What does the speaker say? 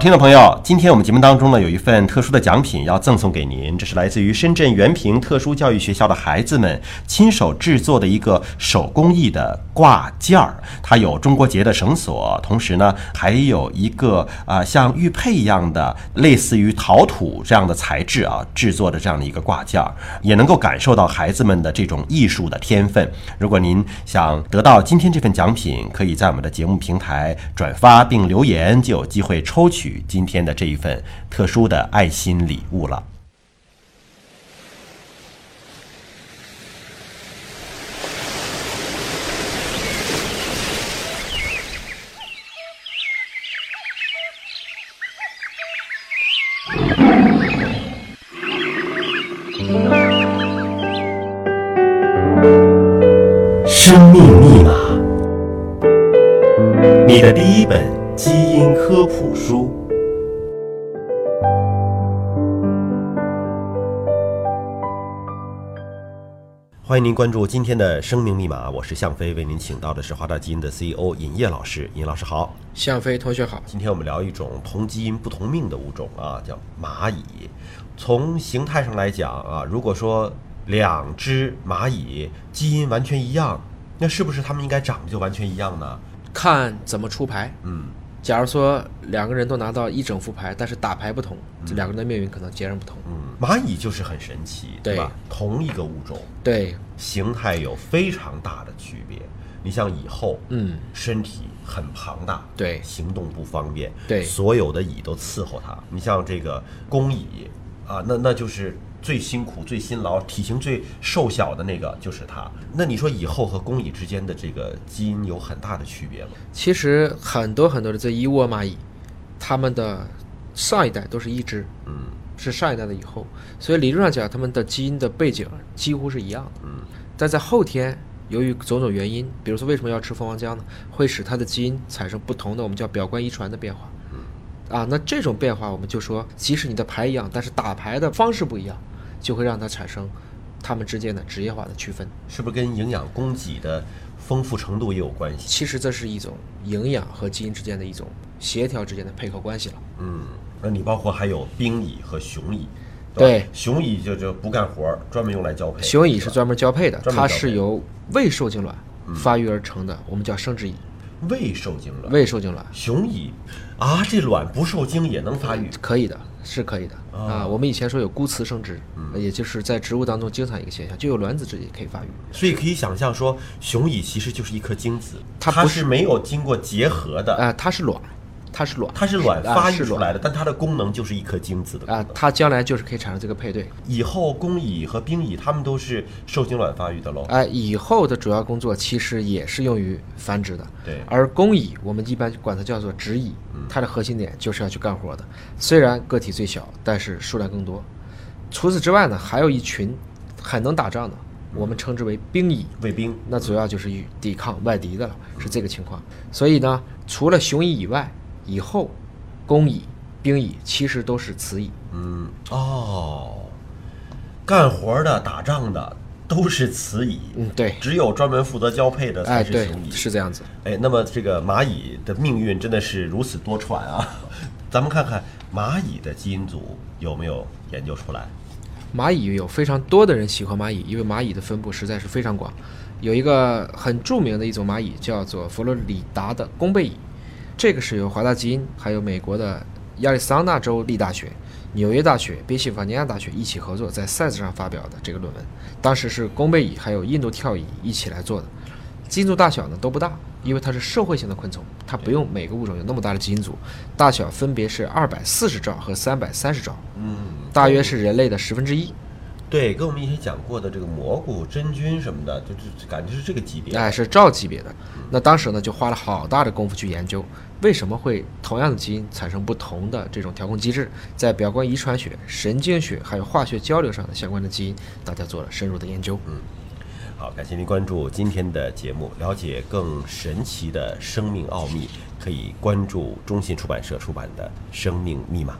听众朋友，今天我们节目当中呢，有一份特殊的奖品要赠送给您，这是来自于深圳原平特殊教育学校的孩子们亲手制作的一个手工艺的挂件儿，它有中国结的绳索，同时呢，还有一个啊、像玉佩一样的类似于陶土这样的材质啊制作的这样的一个挂件儿，也能够感受到孩子们的这种艺术的天分。如果您想得到今天这份奖品，可以在我们的节目平台转发并留言，就有机会抽取今天的这一份特殊的爱心礼物了。生命密码，你的第一本基因科普书。欢迎您关注今天的生命密码，我是向飞，为您请到的是华大基因的 CEO 尹烨老师。尹老师好，向飞同学好，今天我们聊一种同基因不同命的物种啊，叫蚂蚁。从形态上来讲啊，如果说两只蚂蚁基因完全一样，那是不是它们应该长得就完全一样呢？看怎么出牌。嗯，假如说两个人都拿到一整副牌，但是打牌不同，这两个人的命运可能截然不同。嗯，蚂蚁就是很神奇，对对吧？同一个物种，对，形态有非常大的区别。你像蚁后，嗯，身体很庞大，对行动不方便，对所有的蚁都伺候它。你像这个公蚁啊，那那就是最辛苦、最辛劳、体型最瘦小的那个就是它。那你说蚁后和公蚁之间的这个基因有很大的区别吗？其实很多很多的这一窝蚂蚁，它们的上一代都是一只，嗯是上一代的蚁后，所以理论上讲，它们的基因的背景几乎是一样的。嗯，但在后天，由于种种原因，比如说为什么要吃蜂王浆呢？会使它的基因产生不同的我们叫表观遗传的变化。啊，那这种变化我们就说，即使你的牌一样，但是打牌的方式不一样，就会让它产生它们之间的职业化的区分。是不是跟营养供给的丰富程度也有关系？其实这是一种营养和基因之间的一种协调之间的配合关系了。嗯，那你包括还有兵蚁和雄蚁，对雄蚁就就不干活，专门用来交配。雄蚁是专门交配的，它是由未受精卵发育而成的，我们叫生殖蚁。未受精卵。未受精卵雄蚁啊，这卵不受精也能发育。可以的，是可以的啊。我们以前说有孤雌生殖，嗯也就是在植物当中经常一个现象，就有卵子之间可以发育。所以可以想象说，雄蚁其实就是一颗精子，它不是没有经过结合的，啊，它是卵，它是卵，它是卵啊发育出来的，但它的功能就是一颗精子的啊。，它将来就是可以产生这个配对。以后公蚁和兵蚁它们都是受精卵发育的喽。哎，以后的主要工作其实也是用于繁殖的。对而工蚁我们一般管它叫做直蚁，它的核心点就是要去干活的。虽然个体最小，但是数量更多。除此之外呢，还有一群很能打仗的，我们称之为兵蚁。卫兵，那主要就是与抵抗外敌的了，是这个情况。所以呢，除了雄蚁以外，以后工蚁、兵蚁其实都是雌蚁。嗯，哦，干活的、打仗的都是雌蚁，嗯，对，只有专门负责交配的才是雄，蚁。是这样子。哎，那么这个蚂蚁的命运真的是如此多舛啊！咱们看看蚂蚁的基因组有没有研究出来？蚂蚁有非常多的人喜欢蚂蚁，因为蚂蚁的分布实在是非常广。有一个很著名的一种蚂蚁叫做佛罗里达的弓背蚁，这个是由华大基因还有美国的亚利桑那州立大学、纽约大学、宾夕法尼亚大学一起合作在 Science 上发表的这个论文。当时是弓背蚁还有印度跳蚁一起来做的，基因组大小呢都不大，因为它是社会性的昆虫，它不用每个物种有那么大的基因组，大小分别是二百四十兆和三百三十兆，嗯，大约是人类的十分之一。对，跟我们以前讲过的这个蘑菇、真菌什么的，就就感觉是这个级别。哎，是赵级别的。那当时呢，就花了好大的功夫去研究，为什么会同样的基因产生不同的这种调控机制，在表观遗传学、神经学还有化学交流上的相关的基因，大家做了深入的研究。嗯好，感谢您关注今天的节目，了解更神奇的生命奥秘，可以关注中信出版社出版的《生命密码》。